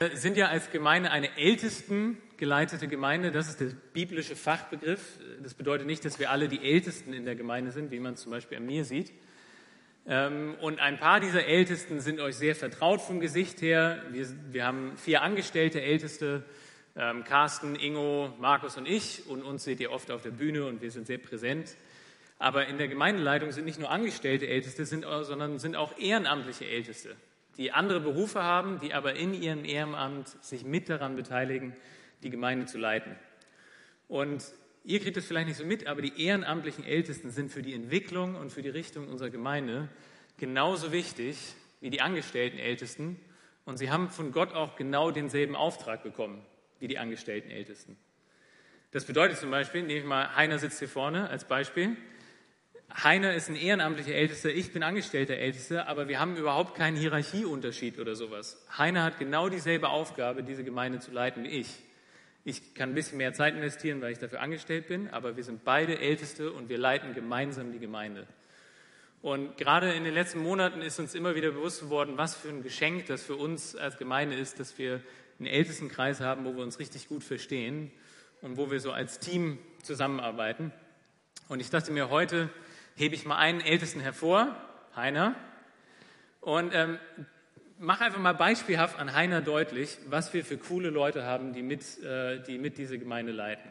Wir sind ja als Gemeinde eine ältesten geleitete Gemeinde. Das ist der biblische Fachbegriff. Das bedeutet nicht, dass wir alle die Ältesten in der Gemeinde sind, wie man zum Beispiel an mir sieht. Ähm, und ein paar dieser Ältesten sind euch sehr vertraut vom Gesicht her. Wir, wir haben vier angestellte Älteste, ähm, Carsten, Ingo, Markus und ich. Und uns seht ihr oft auf der Bühne und wir sind sehr präsent. Aber in der Gemeindeleitung sind nicht nur angestellte Älteste, sind, sondern sind auch ehrenamtliche Älteste die andere Berufe haben, die aber in ihrem Ehrenamt sich mit daran beteiligen, die Gemeinde zu leiten. Und ihr kriegt es vielleicht nicht so mit, aber die ehrenamtlichen Ältesten sind für die Entwicklung und für die Richtung unserer Gemeinde genauso wichtig wie die angestellten Ältesten. Und sie haben von Gott auch genau denselben Auftrag bekommen wie die angestellten Ältesten. Das bedeutet zum Beispiel, nehme ich mal, Heiner sitzt hier vorne als Beispiel. Heiner ist ein ehrenamtlicher Ältester, ich bin angestellter Ältester, aber wir haben überhaupt keinen Hierarchieunterschied oder sowas. Heiner hat genau dieselbe Aufgabe, diese Gemeinde zu leiten wie ich. Ich kann ein bisschen mehr Zeit investieren, weil ich dafür angestellt bin, aber wir sind beide Älteste und wir leiten gemeinsam die Gemeinde. Und gerade in den letzten Monaten ist uns immer wieder bewusst geworden, was für ein Geschenk das für uns als Gemeinde ist, dass wir einen Ältestenkreis haben, wo wir uns richtig gut verstehen und wo wir so als Team zusammenarbeiten. Und ich dachte mir heute, hebe ich mal einen Ältesten hervor, Heiner, und ähm, mach einfach mal beispielhaft an Heiner deutlich, was wir für coole Leute haben, die mit, äh, die mit diese Gemeinde leiten.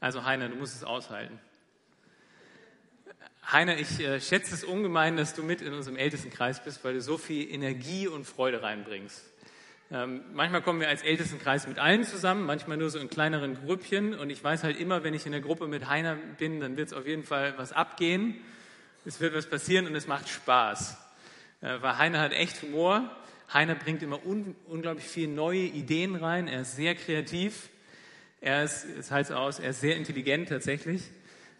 Also Heiner, du musst es aushalten. Heiner, ich äh, schätze es ungemein, dass du mit in unserem Ältestenkreis bist, weil du so viel Energie und Freude reinbringst. Ähm, manchmal kommen wir als Ältestenkreis mit allen zusammen, manchmal nur so in kleineren Grüppchen. Und ich weiß halt immer, wenn ich in der Gruppe mit Heiner bin, dann wird es auf jeden Fall was abgehen. Es wird was passieren und es macht Spaß. Äh, weil Heiner hat echt Humor. Heiner bringt immer un unglaublich viele neue Ideen rein. Er ist sehr kreativ. Er ist, es heißt aus, er ist sehr intelligent tatsächlich.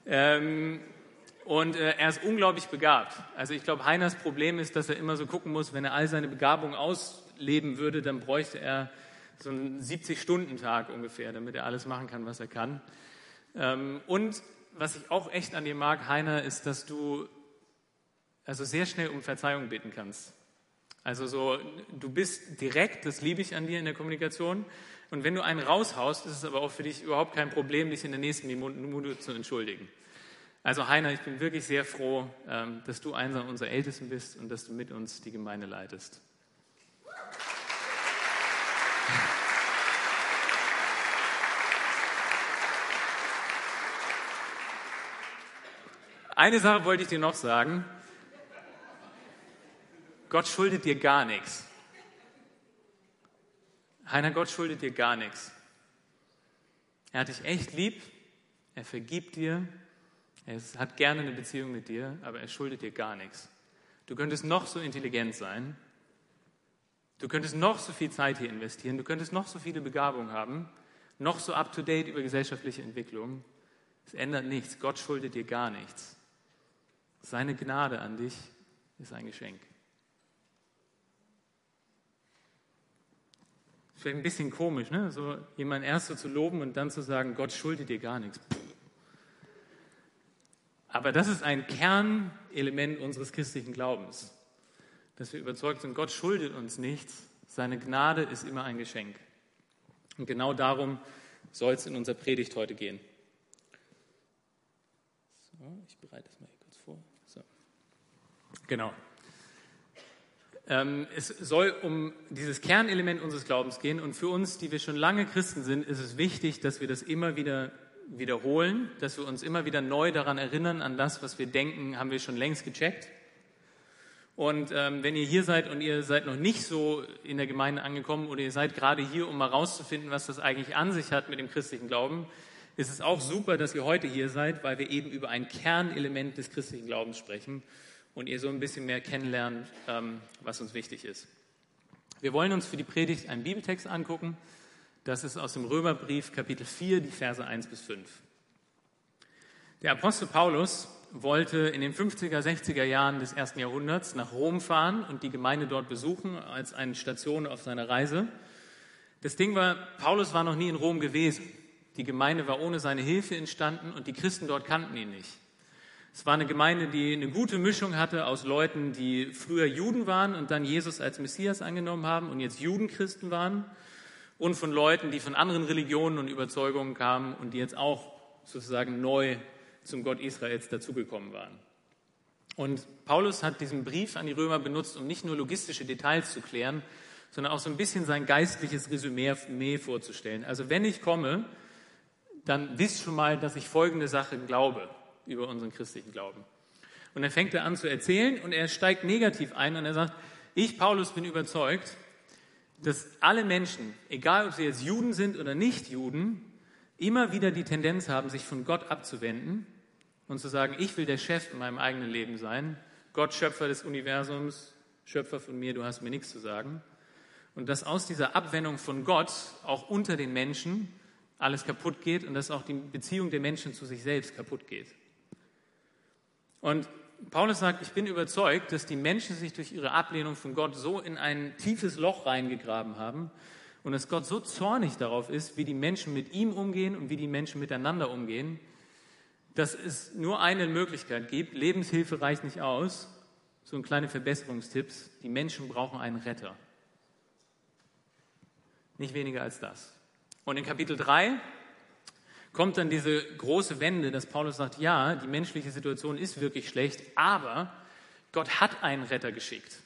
Ähm, und äh, er ist unglaublich begabt. Also ich glaube, Heiners Problem ist, dass er immer so gucken muss, wenn er all seine Begabungen aus leben würde, dann bräuchte er so einen 70-Stunden-Tag ungefähr, damit er alles machen kann, was er kann. Ähm, und was ich auch echt an dir mag, Heiner, ist, dass du also sehr schnell um Verzeihung bitten kannst. Also so, du bist direkt, das liebe ich an dir in der Kommunikation. Und wenn du einen raushaust, ist es aber auch für dich überhaupt kein Problem, dich in der nächsten Minute zu entschuldigen. Also Heiner, ich bin wirklich sehr froh, ähm, dass du einer unserer Ältesten bist und dass du mit uns die Gemeinde leitest. Eine Sache wollte ich dir noch sagen. Gott schuldet dir gar nichts. Heiner, Gott schuldet dir gar nichts. Er hat dich echt lieb, er vergibt dir, er hat gerne eine Beziehung mit dir, aber er schuldet dir gar nichts. Du könntest noch so intelligent sein, du könntest noch so viel Zeit hier investieren, du könntest noch so viele Begabungen haben, noch so up-to-date über gesellschaftliche Entwicklung. Es ändert nichts. Gott schuldet dir gar nichts. Seine Gnade an dich ist ein Geschenk. Vielleicht ein bisschen komisch, ne? so jemanden erst so zu loben und dann zu sagen, Gott schuldet dir gar nichts. Aber das ist ein Kernelement unseres christlichen Glaubens, dass wir überzeugt sind, Gott schuldet uns nichts, seine Gnade ist immer ein Geschenk. Und genau darum soll es in unserer Predigt heute gehen. So, ich bereite es mal Genau. Ähm, es soll um dieses Kernelement unseres Glaubens gehen und für uns, die wir schon lange Christen sind, ist es wichtig, dass wir das immer wieder wiederholen, dass wir uns immer wieder neu daran erinnern, an das, was wir denken, haben wir schon längst gecheckt. Und ähm, wenn ihr hier seid und ihr seid noch nicht so in der Gemeinde angekommen oder ihr seid gerade hier, um mal rauszufinden, was das eigentlich an sich hat mit dem christlichen Glauben, ist es auch super, dass ihr heute hier seid, weil wir eben über ein Kernelement des christlichen Glaubens sprechen und ihr so ein bisschen mehr kennenlernt, ähm, was uns wichtig ist. Wir wollen uns für die Predigt einen Bibeltext angucken. Das ist aus dem Römerbrief Kapitel 4, die Verse 1 bis 5. Der Apostel Paulus wollte in den 50er, 60er Jahren des ersten Jahrhunderts nach Rom fahren und die Gemeinde dort besuchen als eine Station auf seiner Reise. Das Ding war, Paulus war noch nie in Rom gewesen. Die Gemeinde war ohne seine Hilfe entstanden und die Christen dort kannten ihn nicht. Es war eine Gemeinde, die eine gute Mischung hatte aus Leuten, die früher Juden waren und dann Jesus als Messias angenommen haben und jetzt Judenchristen waren. und von Leuten, die von anderen Religionen und Überzeugungen kamen und die jetzt auch sozusagen neu zum Gott Israels dazugekommen waren. Und Paulus hat diesen Brief an die Römer benutzt, um nicht nur logistische Details zu klären, sondern auch so ein bisschen sein geistliches Resümee vorzustellen. Also wenn ich komme, dann wisst schon mal, dass ich folgende Sache glaube über unseren christlichen Glauben. Und dann fängt er an zu erzählen und er steigt negativ ein und er sagt, ich, Paulus, bin überzeugt, dass alle Menschen, egal ob sie jetzt Juden sind oder nicht Juden, immer wieder die Tendenz haben, sich von Gott abzuwenden und zu sagen, ich will der Chef in meinem eigenen Leben sein, Gott Schöpfer des Universums, Schöpfer von mir, du hast mir nichts zu sagen. Und dass aus dieser Abwendung von Gott auch unter den Menschen alles kaputt geht und dass auch die Beziehung der Menschen zu sich selbst kaputt geht. Und Paulus sagt, ich bin überzeugt, dass die Menschen sich durch ihre Ablehnung von Gott so in ein tiefes Loch reingegraben haben und dass Gott so zornig darauf ist, wie die Menschen mit ihm umgehen und wie die Menschen miteinander umgehen, dass es nur eine Möglichkeit gibt. Lebenshilfe reicht nicht aus. So ein kleine Verbesserungstipps. Die Menschen brauchen einen Retter. Nicht weniger als das. Und in Kapitel 3 kommt dann diese große Wende, dass Paulus sagt, ja, die menschliche Situation ist wirklich schlecht, aber Gott hat einen Retter geschickt.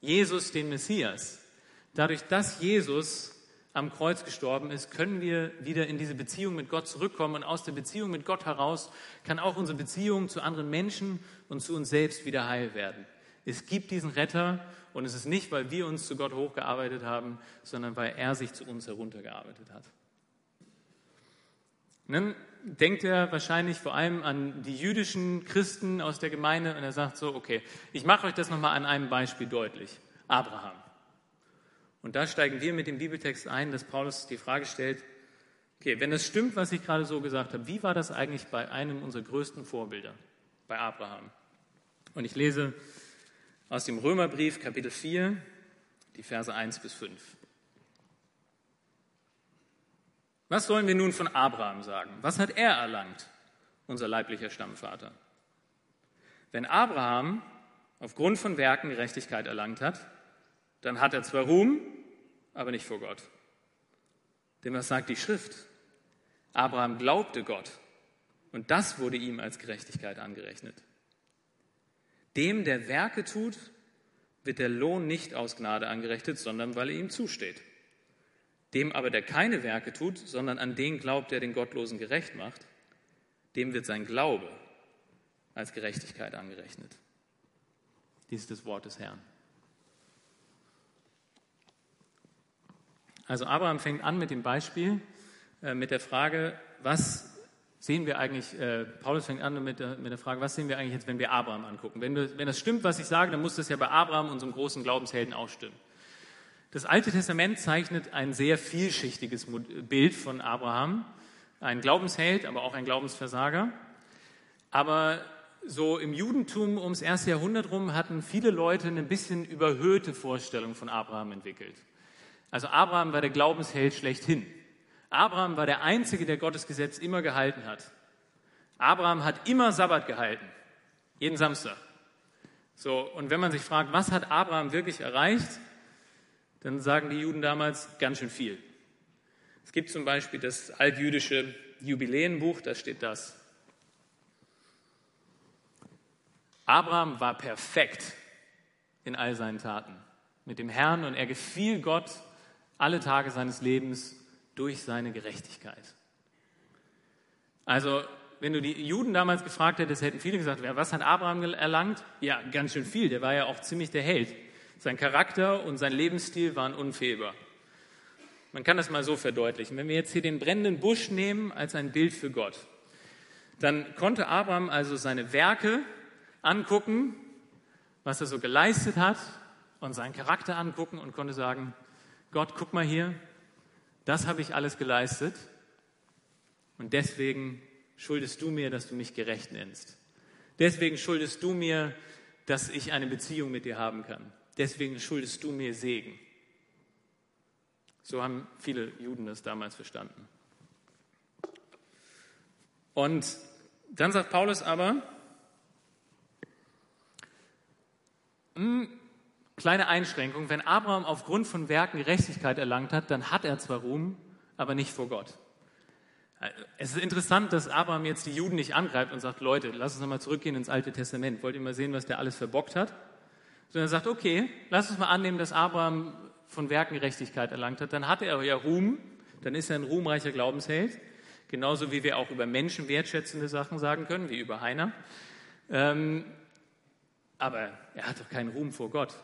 Jesus, den Messias. Dadurch, dass Jesus am Kreuz gestorben ist, können wir wieder in diese Beziehung mit Gott zurückkommen. Und aus der Beziehung mit Gott heraus kann auch unsere Beziehung zu anderen Menschen und zu uns selbst wieder heil werden. Es gibt diesen Retter und es ist nicht, weil wir uns zu Gott hochgearbeitet haben, sondern weil er sich zu uns heruntergearbeitet hat. Und dann denkt er wahrscheinlich vor allem an die jüdischen Christen aus der Gemeinde und er sagt so, okay, ich mache euch das nochmal an einem Beispiel deutlich. Abraham. Und da steigen wir mit dem Bibeltext ein, dass Paulus die Frage stellt, okay, wenn es stimmt, was ich gerade so gesagt habe, wie war das eigentlich bei einem unserer größten Vorbilder, bei Abraham? Und ich lese aus dem Römerbrief Kapitel 4, die Verse 1 bis 5. Was sollen wir nun von Abraham sagen? Was hat er erlangt, unser leiblicher Stammvater? Wenn Abraham aufgrund von Werken Gerechtigkeit erlangt hat, dann hat er zwar Ruhm, aber nicht vor Gott. Denn was sagt die Schrift? Abraham glaubte Gott und das wurde ihm als Gerechtigkeit angerechnet. Dem, der Werke tut, wird der Lohn nicht aus Gnade angerechnet, sondern weil er ihm zusteht. Dem aber, der keine Werke tut, sondern an den glaubt, der den Gottlosen gerecht macht, dem wird sein Glaube als Gerechtigkeit angerechnet. Dies ist das Wort des Herrn. Also Abraham fängt an mit dem Beispiel, äh, mit der Frage, was sehen wir eigentlich, äh, Paulus fängt an mit der, mit der, Frage, was sehen wir eigentlich jetzt, wenn wir Abraham angucken? Wenn, wenn das stimmt, was ich sage, dann muss das ja bei Abraham, unserem großen Glaubenshelden, auch stimmen. Das Alte Testament zeichnet ein sehr vielschichtiges Bild von Abraham. Ein Glaubensheld, aber auch ein Glaubensversager. Aber so im Judentum ums erste Jahrhundert rum hatten viele Leute eine bisschen überhöhte Vorstellung von Abraham entwickelt. Also Abraham war der Glaubensheld schlechthin. Abraham war der Einzige, der Gottes Gesetz immer gehalten hat. Abraham hat immer Sabbat gehalten, jeden Samstag. So, und wenn man sich fragt, was hat Abraham wirklich erreicht, dann sagen die Juden damals ganz schön viel. Es gibt zum Beispiel das altjüdische Jubiläenbuch, da steht das. Abraham war perfekt in all seinen Taten mit dem Herrn und er gefiel Gott alle Tage seines Lebens durch seine Gerechtigkeit. Also, wenn du die Juden damals gefragt hättest, hätten viele gesagt, was hat Abraham erlangt? Ja, ganz schön viel, der war ja auch ziemlich der Held. Sein Charakter und sein Lebensstil waren unfehlbar. Man kann das mal so verdeutlichen. Wenn wir jetzt hier den brennenden Busch nehmen als ein Bild für Gott, dann konnte Abraham also seine Werke angucken, was er so geleistet hat, und seinen Charakter angucken und konnte sagen, Gott, guck mal hier, das habe ich alles geleistet und deswegen schuldest du mir, dass du mich gerecht nennst. Deswegen schuldest du mir, dass ich eine Beziehung mit dir haben kann deswegen schuldest du mir Segen. So haben viele Juden das damals verstanden. Und dann sagt Paulus aber, hm, kleine Einschränkung, wenn Abraham aufgrund von Werken Gerechtigkeit erlangt hat, dann hat er zwar Ruhm, aber nicht vor Gott. Es ist interessant, dass Abraham jetzt die Juden nicht angreift und sagt, Leute, lass uns nochmal zurückgehen ins Alte Testament. Wollt ihr mal sehen, was der alles verbockt hat? Sondern er sagt, okay, lass uns mal annehmen, dass Abraham von Werken Gerechtigkeit erlangt hat. Dann hat er ja Ruhm, dann ist er ein ruhmreicher Glaubensheld. Genauso wie wir auch über Menschen wertschätzende Sachen sagen können, wie über Heiner. Ähm, aber er hat doch keinen Ruhm vor Gott.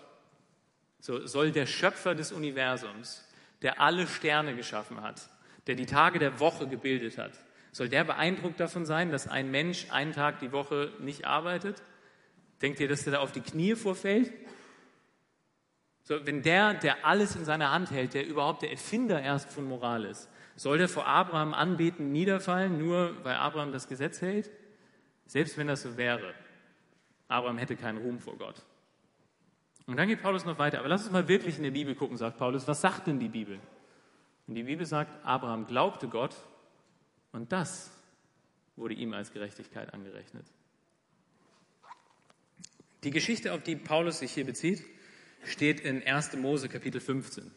So soll der Schöpfer des Universums, der alle Sterne geschaffen hat, der die Tage der Woche gebildet hat, soll der beeindruckt davon sein, dass ein Mensch einen Tag die Woche nicht arbeitet? Denkt ihr, dass der da auf die Knie vorfällt? So, wenn der, der alles in seiner Hand hält, der überhaupt der Erfinder erst von Moral ist, soll der vor Abraham anbeten, niederfallen, nur weil Abraham das Gesetz hält? Selbst wenn das so wäre. Abraham hätte keinen Ruhm vor Gott. Und dann geht Paulus noch weiter. Aber lass uns mal wirklich in der Bibel gucken, sagt Paulus. Was sagt denn die Bibel? Und die Bibel sagt, Abraham glaubte Gott und das wurde ihm als Gerechtigkeit angerechnet. Die Geschichte, auf die Paulus sich hier bezieht, steht in 1. Mose Kapitel 15.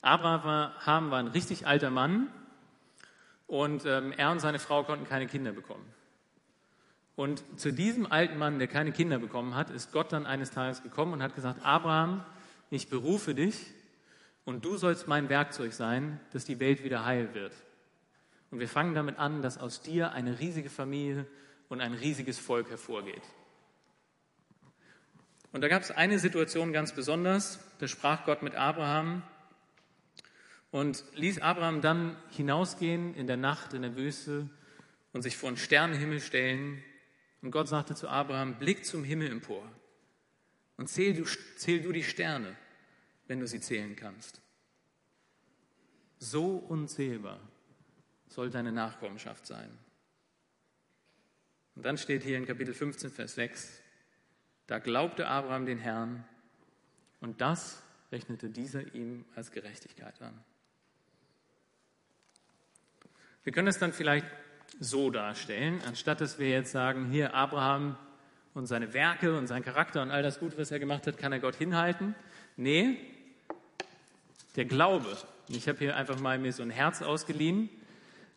Abraham war ein richtig alter Mann und ähm, er und seine Frau konnten keine Kinder bekommen. Und zu diesem alten Mann, der keine Kinder bekommen hat, ist Gott dann eines Tages gekommen und hat gesagt, Abraham, ich berufe dich und du sollst mein Werkzeug sein, dass die Welt wieder heil wird. Und wir fangen damit an, dass aus dir eine riesige Familie und ein riesiges Volk hervorgeht. Und da gab es eine Situation ganz besonders, da sprach Gott mit Abraham und ließ Abraham dann hinausgehen in der Nacht in der Wüste und sich vor einen Sternenhimmel stellen. Und Gott sagte zu Abraham, blick zum Himmel empor und zähl du, zähl du die Sterne wenn du sie zählen kannst. So unzählbar soll deine Nachkommenschaft sein. Und dann steht hier in Kapitel 15, Vers 6, da glaubte Abraham den Herrn und das rechnete dieser ihm als Gerechtigkeit an. Wir können es dann vielleicht so darstellen, anstatt dass wir jetzt sagen, hier Abraham und seine Werke und sein Charakter und all das Gute, was er gemacht hat, kann er Gott hinhalten. Nee, der Glaube, ich habe hier einfach mal mir so ein Herz ausgeliehen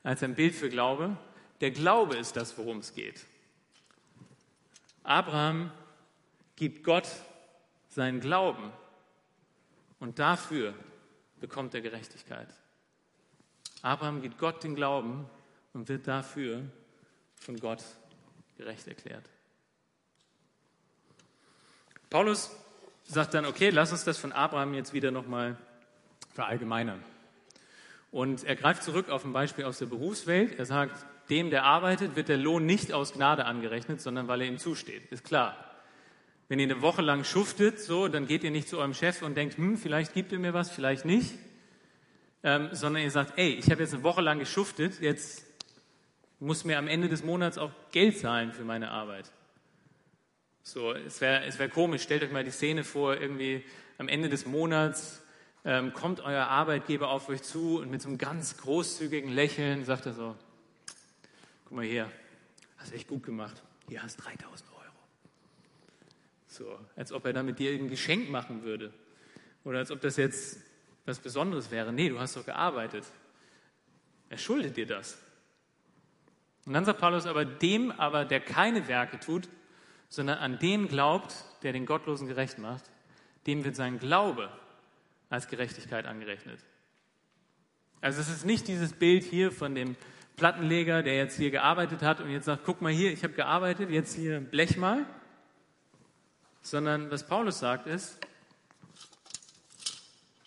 als ein Bild für Glaube. Der Glaube ist das, worum es geht. Abraham gibt Gott seinen Glauben und dafür bekommt er Gerechtigkeit. Abraham gibt Gott den Glauben und wird dafür von Gott gerecht erklärt. Paulus sagt dann, okay, lass uns das von Abraham jetzt wieder nochmal verallgemeinern. Und er greift zurück auf ein Beispiel aus der Berufswelt. Er sagt, dem, der arbeitet, wird der Lohn nicht aus Gnade angerechnet, sondern weil er ihm zusteht. Ist klar. Wenn ihr eine Woche lang schuftet, so, dann geht ihr nicht zu eurem Chef und denkt, hm, vielleicht gibt er mir was, vielleicht nicht, ähm, sondern ihr sagt, ey, ich habe jetzt eine Woche lang geschuftet, jetzt muss mir am Ende des Monats auch Geld zahlen für meine Arbeit. So, es wäre es wär komisch, stellt euch mal die Szene vor, irgendwie am Ende des Monats ähm, kommt euer Arbeitgeber auf euch zu und mit so einem ganz großzügigen Lächeln sagt er so, guck mal hier, hast echt gut gemacht, hier hast 3000 Euro. So, als ob er damit dir ein Geschenk machen würde. Oder als ob das jetzt was Besonderes wäre. Nee, du hast doch gearbeitet. Er schuldet dir das. Und dann sagt Paulus aber dem aber, der keine Werke tut, sondern an den glaubt, der den Gottlosen gerecht macht, dem wird sein Glaube als Gerechtigkeit angerechnet. Also es ist nicht dieses Bild hier von dem Plattenleger, der jetzt hier gearbeitet hat und jetzt sagt, guck mal hier, ich habe gearbeitet, jetzt hier blech mal. Sondern was Paulus sagt ist,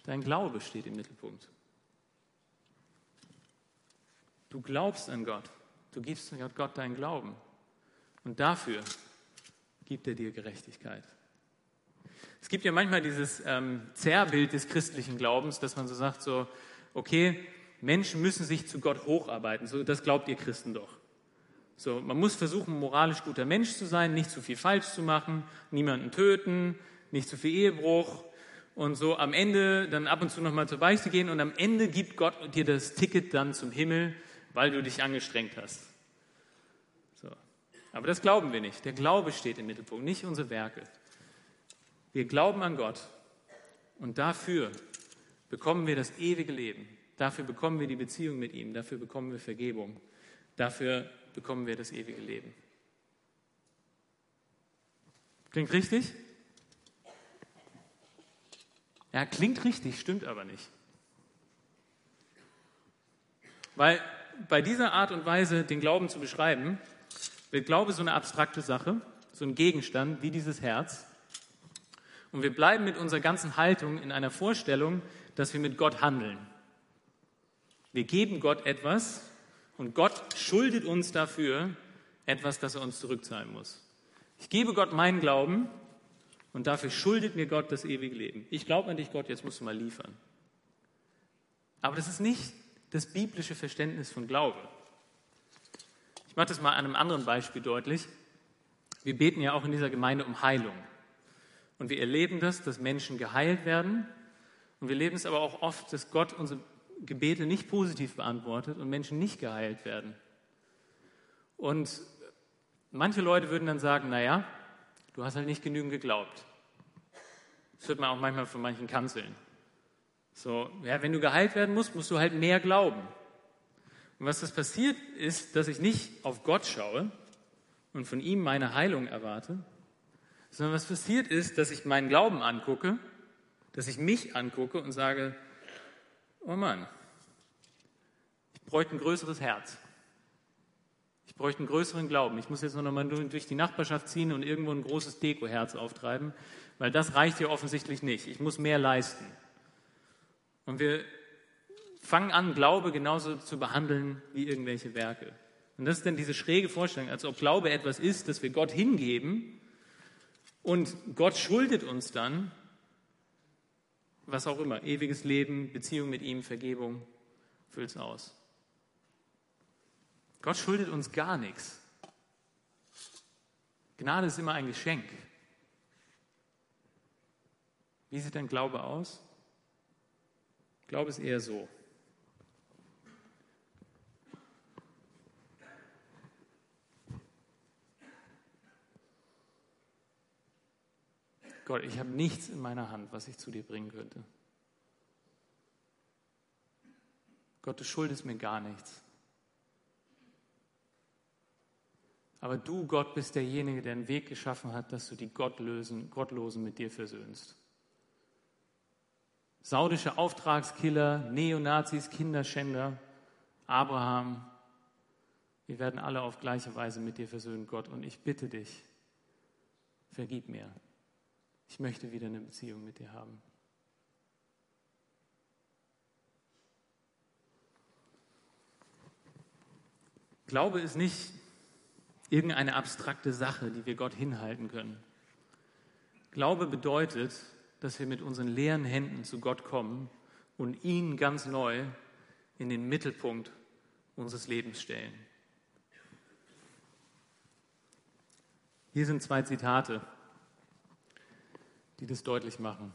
dein Glaube steht im Mittelpunkt. Du glaubst an Gott. Du gibst Gott deinen Glauben. Und dafür gibt er dir Gerechtigkeit. Es gibt ja manchmal dieses ähm, Zerrbild des christlichen Glaubens, dass man so sagt, so, okay, Menschen müssen sich zu Gott hocharbeiten. So, das glaubt ihr Christen doch. So, man muss versuchen, moralisch guter Mensch zu sein, nicht zu viel falsch zu machen, niemanden töten, nicht zu viel Ehebruch und so am Ende dann ab und zu nochmal zur Beichte gehen und am Ende gibt Gott dir das Ticket dann zum Himmel, weil du dich angestrengt hast. So. Aber das glauben wir nicht. Der Glaube steht im Mittelpunkt, nicht unsere Werke. Wir glauben an Gott und dafür bekommen wir das ewige Leben. Dafür bekommen wir die Beziehung mit ihm. Dafür bekommen wir Vergebung. Dafür bekommen wir das ewige Leben. Klingt richtig? Ja, klingt richtig, stimmt aber nicht. Weil bei dieser Art und Weise, den Glauben zu beschreiben, wird Glaube so eine abstrakte Sache, so ein Gegenstand wie dieses Herz. Und wir bleiben mit unserer ganzen Haltung in einer Vorstellung, dass wir mit Gott handeln. Wir geben Gott etwas und Gott schuldet uns dafür etwas, das er uns zurückzahlen muss. Ich gebe Gott meinen Glauben und dafür schuldet mir Gott das ewige Leben. Ich glaube an dich, Gott, jetzt musst du mal liefern. Aber das ist nicht das biblische Verständnis von Glaube. Ich mache das mal an einem anderen Beispiel deutlich. Wir beten ja auch in dieser Gemeinde um Heilung. Und wir erleben das, dass Menschen geheilt werden. Und wir erleben es aber auch oft, dass Gott unsere Gebete nicht positiv beantwortet und Menschen nicht geheilt werden. Und manche Leute würden dann sagen, naja, du hast halt nicht genügend geglaubt. Das hört man auch manchmal von manchen Kanzeln. So, ja, wenn du geheilt werden musst, musst du halt mehr glauben. Und was das passiert ist, dass ich nicht auf Gott schaue und von ihm meine Heilung erwarte, sondern was passiert ist, dass ich meinen Glauben angucke, dass ich mich angucke und sage, oh Mann, ich bräuchte ein größeres Herz. Ich bräuchte einen größeren Glauben. Ich muss jetzt noch mal durch die Nachbarschaft ziehen und irgendwo ein großes Dekoherz auftreiben, weil das reicht hier offensichtlich nicht. Ich muss mehr leisten. Und wir fangen an, Glaube genauso zu behandeln wie irgendwelche Werke. Und das ist dann diese schräge Vorstellung, als ob Glaube etwas ist, das wir Gott hingeben und Gott schuldet uns dann, was auch immer, ewiges Leben, Beziehung mit ihm, Vergebung, füllt es aus. Gott schuldet uns gar nichts. Gnade ist immer ein Geschenk. Wie sieht dein Glaube aus? Glaube ist eher so. Gott, ich habe nichts in meiner Hand, was ich zu dir bringen könnte. Gott, du schuldest mir gar nichts. Aber du, Gott, bist derjenige, der einen Weg geschaffen hat, dass du die Gottlosen mit dir versöhnst. Saudische Auftragskiller, Neonazis, Kinderschänder, Abraham, wir werden alle auf gleiche Weise mit dir versöhnen, Gott. Und ich bitte dich, vergib mir. Ich möchte wieder eine Beziehung mit dir haben. Glaube ist nicht irgendeine abstrakte Sache, die wir Gott hinhalten können. Glaube bedeutet, dass wir mit unseren leeren Händen zu Gott kommen und ihn ganz neu in den Mittelpunkt unseres Lebens stellen. Hier sind zwei Zitate die das deutlich machen.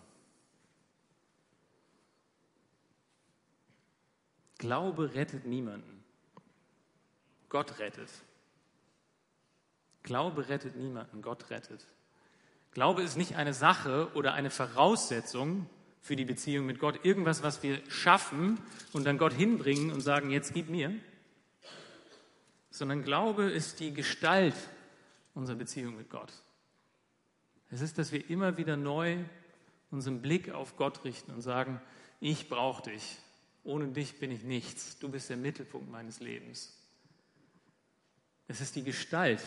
Glaube rettet niemanden. Gott rettet. Glaube rettet niemanden, Gott rettet. Glaube ist nicht eine Sache oder eine Voraussetzung für die Beziehung mit Gott, irgendwas, was wir schaffen und dann Gott hinbringen und sagen, jetzt gib mir, sondern Glaube ist die Gestalt unserer Beziehung mit Gott. Es ist, dass wir immer wieder neu unseren Blick auf Gott richten und sagen, ich brauche dich. Ohne dich bin ich nichts. Du bist der Mittelpunkt meines Lebens. Es ist die Gestalt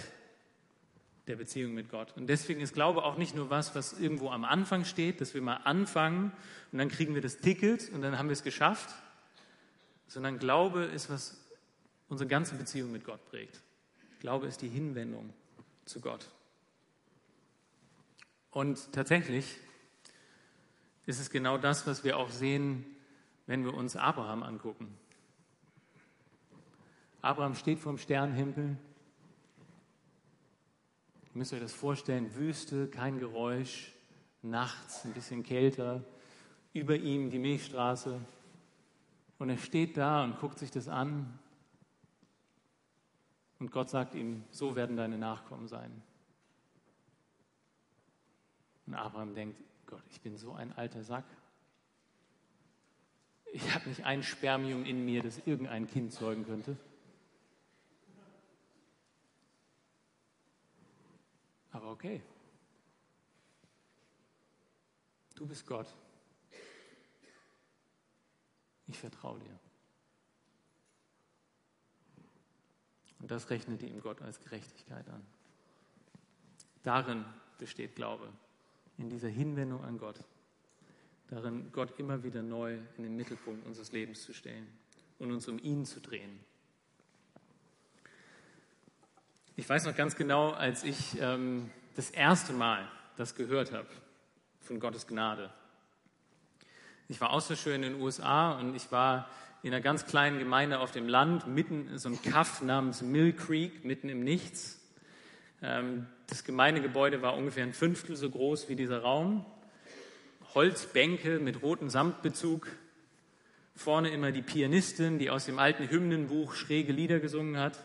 der Beziehung mit Gott. Und deswegen ist Glaube auch nicht nur was, was irgendwo am Anfang steht, dass wir mal anfangen und dann kriegen wir das Ticket und dann haben wir es geschafft, sondern Glaube ist, was unsere ganze Beziehung mit Gott prägt. Glaube ist die Hinwendung zu Gott. Und tatsächlich ist es genau das, was wir auch sehen, wenn wir uns Abraham angucken. Abraham steht vor dem Müsst euch das vorstellen, Wüste, kein Geräusch, nachts ein bisschen kälter, über ihm die Milchstraße. Und er steht da und guckt sich das an. Und Gott sagt ihm, so werden deine Nachkommen sein. Und Abraham denkt, Gott, ich bin so ein alter Sack. Ich habe nicht ein Spermium in mir, das irgendein Kind zeugen könnte. Okay. Du bist Gott. Ich vertraue dir. Und das rechnete ihm Gott als Gerechtigkeit an. Darin besteht Glaube, in dieser Hinwendung an Gott. Darin, Gott immer wieder neu in den Mittelpunkt unseres Lebens zu stellen und uns um ihn zu drehen. Ich weiß noch ganz genau, als ich ähm, das erste Mal das gehört habe von Gottes Gnade. Ich war Austauschschüler in den USA und ich war in einer ganz kleinen Gemeinde auf dem Land, mitten in so einem Kaff namens Mill Creek, mitten im Nichts. Ähm, das Gemeindegebäude war ungefähr ein Fünftel so groß wie dieser Raum. Holzbänke mit rotem Samtbezug. Vorne immer die Pianistin, die aus dem alten Hymnenbuch schräge Lieder gesungen hat.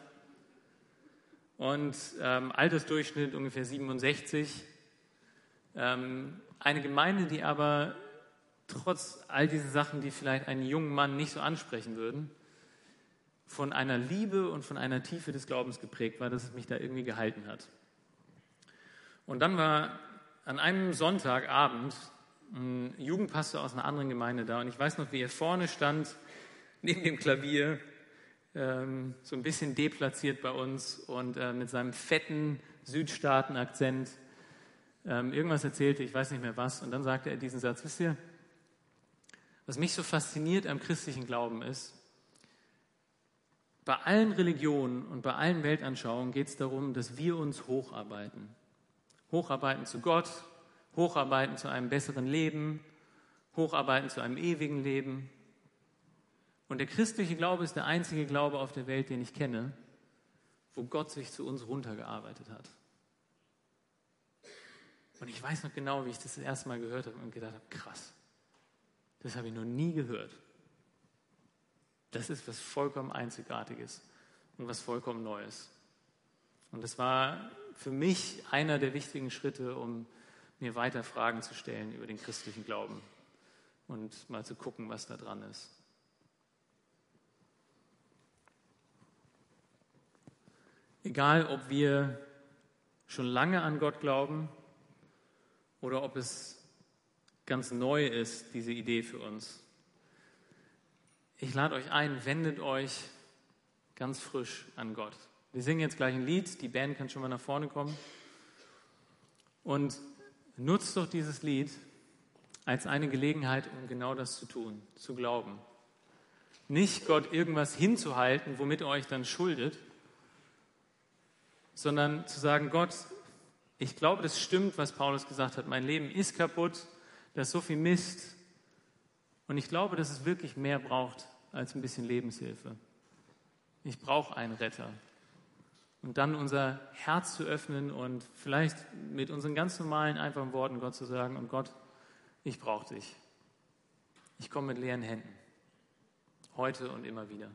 Und ähm, Altersdurchschnitt ungefähr 67. Ähm, eine Gemeinde, die aber trotz all diesen Sachen, die vielleicht einen jungen Mann nicht so ansprechen würden, von einer Liebe und von einer Tiefe des Glaubens geprägt war, dass es mich da irgendwie gehalten hat. Und dann war an einem Sonntagabend ein Jugendpastor aus einer anderen Gemeinde da und ich weiß noch, wie er vorne stand, neben dem Klavier, ähm, so ein bisschen deplatziert bei uns und äh, mit seinem fetten Südstaaten-Akzent ähm, irgendwas erzählte, ich weiß nicht mehr was, und dann sagte er diesen Satz, wisst ihr, was mich so fasziniert am christlichen Glauben ist, bei allen Religionen und bei allen Weltanschauungen geht es darum, dass wir uns hocharbeiten. Hocharbeiten zu Gott, hocharbeiten zu einem besseren Leben, hocharbeiten zu einem ewigen Leben. Und der christliche Glaube ist der einzige Glaube auf der Welt, den ich kenne, wo Gott sich zu uns runtergearbeitet hat. Und ich weiß noch genau, wie ich das das erste Mal gehört habe und gedacht habe, krass. Das habe ich noch nie gehört. Das ist was vollkommen Einzigartiges und was vollkommen Neues. Und das war für mich einer der wichtigen Schritte, um mir weiter Fragen zu stellen über den christlichen Glauben und mal zu gucken, was da dran ist. Egal, ob wir schon lange an Gott glauben oder ob es ganz neu ist, diese Idee für uns. Ich lade euch ein, wendet euch ganz frisch an Gott. Wir singen jetzt gleich ein Lied, die Band kann schon mal nach vorne kommen. Und nutzt doch dieses Lied als eine Gelegenheit, um genau das zu tun, zu glauben. Nicht Gott irgendwas hinzuhalten, womit er euch dann schuldet, sondern zu sagen, Gott, ich glaube, das stimmt, was Paulus gesagt hat. Mein Leben ist kaputt, da ist so viel Mist. Und ich glaube, dass es wirklich mehr braucht als ein bisschen Lebenshilfe. Ich brauche einen Retter. Und dann unser Herz zu öffnen und vielleicht mit unseren ganz normalen, einfachen Worten Gott zu sagen, und Gott, ich brauche dich. Ich komme mit leeren Händen. Heute und immer wieder.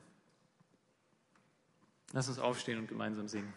Lass uns aufstehen und gemeinsam singen.